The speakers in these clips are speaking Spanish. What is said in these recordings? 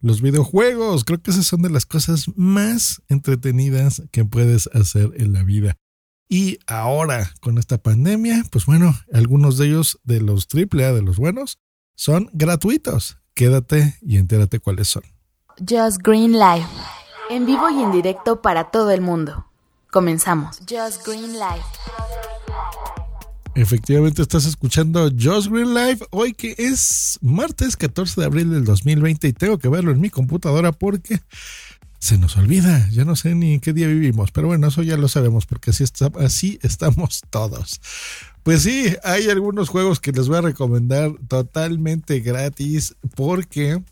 los videojuegos. Creo que esas son de las cosas más entretenidas que puedes hacer en la vida. Y ahora, con esta pandemia, pues bueno, algunos de ellos, de los AAA, de los buenos, son gratuitos. Quédate y entérate cuáles son. Just Green Life. En vivo y en directo para todo el mundo. Comenzamos. Just Green Life. Efectivamente estás escuchando Just Green Live hoy que es martes 14 de abril del 2020 y tengo que verlo en mi computadora porque se nos olvida, ya no sé ni en qué día vivimos, pero bueno, eso ya lo sabemos porque así, así estamos todos. Pues sí, hay algunos juegos que les voy a recomendar totalmente gratis porque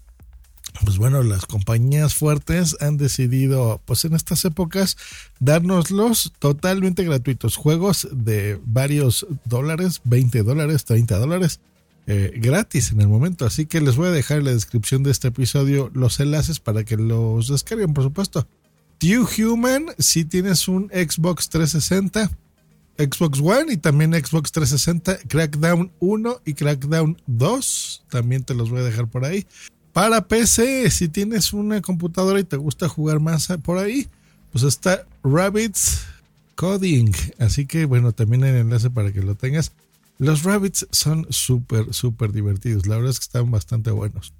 pues bueno, las compañías fuertes han decidido, pues en estas épocas, dárnoslos totalmente gratuitos. Juegos de varios dólares, 20 dólares, 30 dólares, eh, gratis en el momento. Así que les voy a dejar en la descripción de este episodio los enlaces para que los descarguen, por supuesto. Two Human, si tienes un Xbox 360, Xbox One y también Xbox 360, Crackdown 1 y Crackdown 2, también te los voy a dejar por ahí. Para PC, si tienes una computadora y te gusta jugar más por ahí, pues está Rabbits Coding. Así que bueno, también el enlace para que lo tengas. Los Rabbits son súper, súper divertidos. La verdad es que están bastante buenos.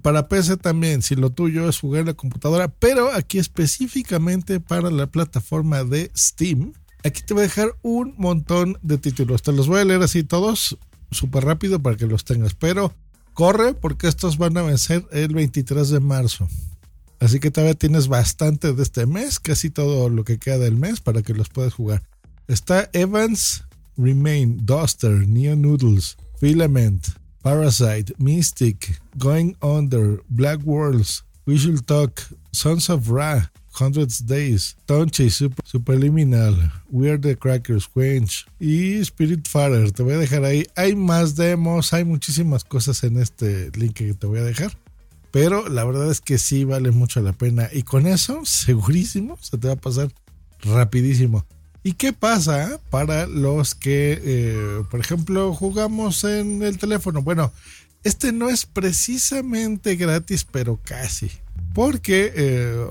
Para PC también, si lo tuyo es jugar en la computadora, pero aquí específicamente para la plataforma de Steam, aquí te voy a dejar un montón de títulos. Te los voy a leer así todos, súper rápido para que los tengas. Pero Corre porque estos van a vencer el 23 de marzo. Así que todavía tienes bastante de este mes, casi todo lo que queda del mes para que los puedas jugar. Está Evans, Remain, Duster, Neo Noodles, Filament, Parasite, Mystic, Going Under, Black Worlds, Visual Talk, Sons of Ra, Hundreds Days, Tonchi, Super, Superliminal, Weird the Crackers, Quench y Spirit Fighter. Te voy a dejar ahí. Hay más demos, hay muchísimas cosas en este link que te voy a dejar. Pero la verdad es que sí vale mucho la pena. Y con eso, segurísimo, se te va a pasar rapidísimo. ¿Y qué pasa para los que, eh, por ejemplo, jugamos en el teléfono? Bueno, este no es precisamente gratis, pero casi. Porque eh,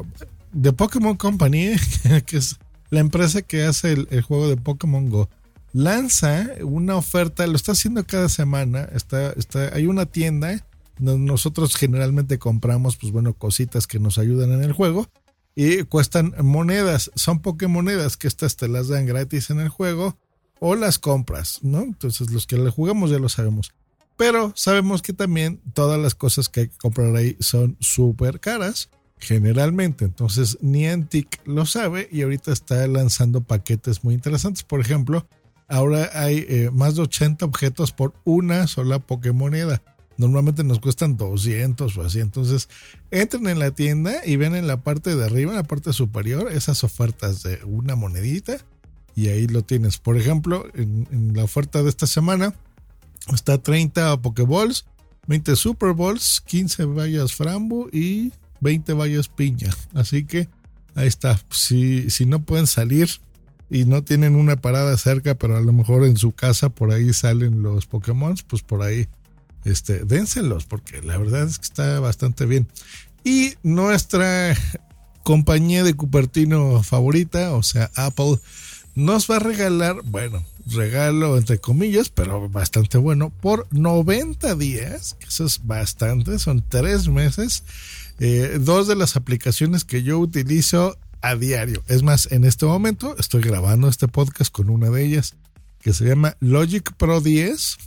The Pokémon Company, que es la empresa que hace el, juego de Pokémon Go, lanza una oferta, lo está haciendo cada semana, está, está, hay una tienda donde nosotros generalmente compramos, pues bueno, cositas que nos ayudan en el juego y cuestan monedas, son Pokémonedas que estas te las dan gratis en el juego o las compras, ¿no? Entonces los que le jugamos ya lo sabemos. Pero sabemos que también todas las cosas que hay que comprar ahí son súper caras generalmente. Entonces, Niantic lo sabe y ahorita está lanzando paquetes muy interesantes. Por ejemplo, ahora hay eh, más de 80 objetos por una sola Pokémoneda. Normalmente nos cuestan 200 o así. Entonces, entren en la tienda y ven en la parte de arriba, en la parte superior, esas ofertas de una monedita. Y ahí lo tienes. Por ejemplo, en, la oferta de esta semana está 30 Pokéballs, 20 Super Balls, 15 vallas Frambo y 20 vallas piña. Así que ahí está. Si, si no pueden salir y no tienen una parada cerca, pero a lo mejor en su casa por ahí salen los Pokémon, pues por ahí este, porque la verdad es que está bastante bien. Y nuestra compañía de Cupertino favorita, o sea, Apple, nos va a regalar, bueno, regalo entre comillas, pero bastante bueno, por 90 días, que eso es bastante, son tres meses eh, dos de las aplicaciones que yo utilizo a diario. Es más, en este momento estoy grabando este podcast con una de ellas que se llama Logic Pro 10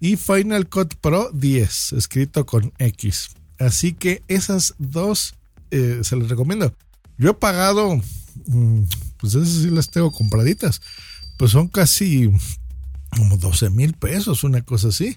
y Final Cut Pro 10, escrito con X. Así que esas dos eh, se les recomiendo. Yo he pagado, mm, pues esas sí las tengo compraditas, pues son casi como 12 mil pesos, una cosa así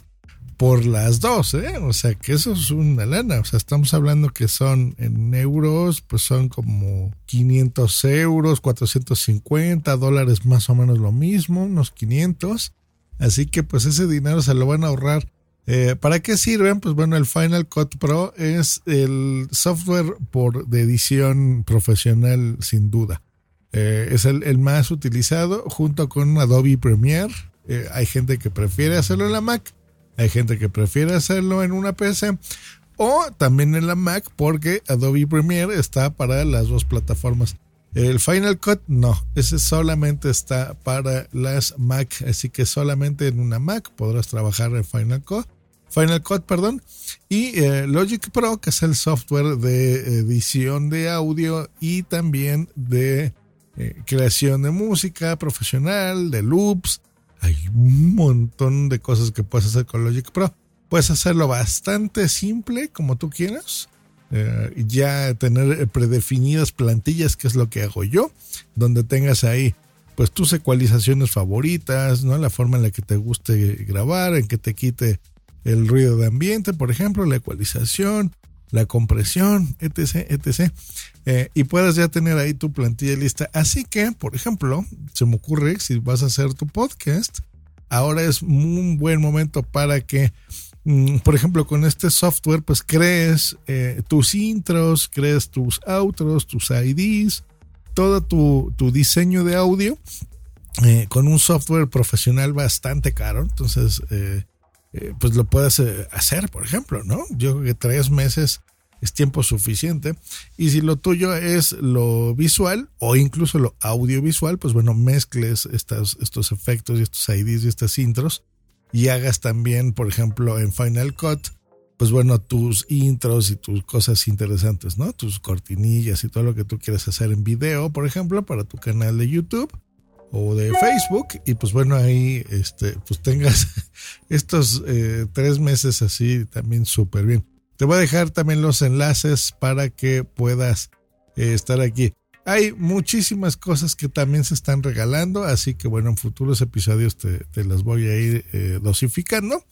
por las dos, ¿eh? O sea, que eso es una lana. O sea, estamos hablando que son en euros, pues son como 500 euros, 450 dólares más o menos lo mismo, unos 500. Así que pues ese dinero se lo van a ahorrar. Eh, ¿Para qué sirven? Pues bueno, el Final Cut Pro es el software por, de edición profesional sin duda. Eh, es el, más utilizado junto con Adobe Premiere. hay gente que prefiere hacerlo en la Mac hay gente que prefiere hacerlo en una PC o también en la Mac porque Adobe Premiere está para las dos plataformas. El Final Cut no, ese solamente está para las Mac, así que solamente en una Mac podrás trabajar en Final Cut. Final Cut, perdón, y eh, Logic Pro, que es el software de edición de audio y también de eh, creación de música profesional, de loops. Hay un montón de cosas que puedes hacer con Logic Pro. Puedes hacerlo bastante simple, como tú quieras eh, ya tener predefinidas plantillas, que es lo que hago yo, donde tengas ahí pues tus ecualizaciones favoritas, ¿no? La forma en la que te guste grabar, en que te quite el ruido de ambiente, por ejemplo, la ecualización, la compresión, etc, etc. Eh, y puedas ya tener ahí tu plantilla lista. Así que, por ejemplo, se me ocurre, si vas a hacer tu podcast, ahora es un buen momento para que Mm, por ejemplo, con este software, pues crees eh, tus intros, crees tus outros, tus IDs, todo tu, diseño de audio eh, con un software profesional bastante caro. Entonces, eh, pues lo puedes hacer, por ejemplo, ¿no? Yo creo que tres meses es tiempo suficiente. Y si lo tuyo es lo visual o incluso lo audiovisual, pues bueno, mezcles estos, estos efectos y estos IDs y estas intros y hagas también, por ejemplo, en Final Cut, pues bueno, tus intros y tus cosas interesantes, ¿no? Tus cortinillas y todo lo que tú quieres hacer en video, por ejemplo, para tu canal de YouTube o de Facebook y pues bueno ahí este pues tengas estos eh, tres meses así también súper bien te voy a dejar también los enlaces para que puedas eh, estar aquí hay muchísimas cosas que también se están regalando, así que bueno, en futuros episodios te, las voy a ir eh, dosificando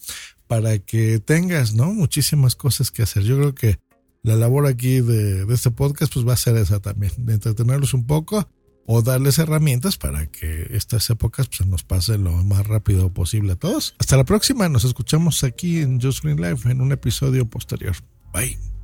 para que tengas, ¿no? Muchísimas cosas que hacer. Yo creo que la labor aquí de, este podcast pues va a ser esa también, de entretenerlos un poco o darles herramientas para que estas épocas pues, nos pasen lo más rápido posible a todos. Hasta la próxima, nos escuchamos aquí en Just Green Life en un episodio posterior. Bye.